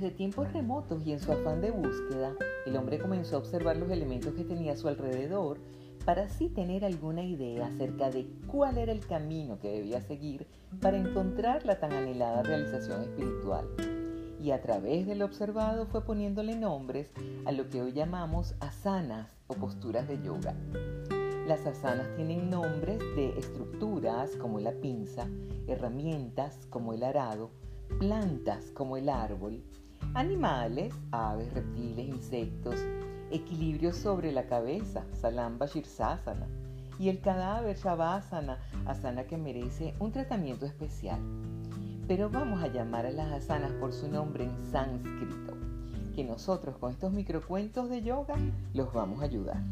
tiempos remotos y en su afán de búsqueda, el hombre comenzó a observar los elementos que tenía a su alrededor para así tener alguna idea acerca de cuál era el camino que debía seguir para encontrar la tan anhelada realización espiritual. Y a través del observado fue poniéndole nombres a lo que hoy llamamos asanas o posturas de yoga. Las asanas tienen nombres de estructuras como la pinza, herramientas como el arado, plantas como el árbol, animales, aves, reptiles, insectos, equilibrio sobre la cabeza, Salamba Shirsasana, y el cadáver Shavasana, asana que merece un tratamiento especial. Pero vamos a llamar a las asanas por su nombre en sánscrito, que nosotros con estos microcuentos de yoga los vamos a ayudar.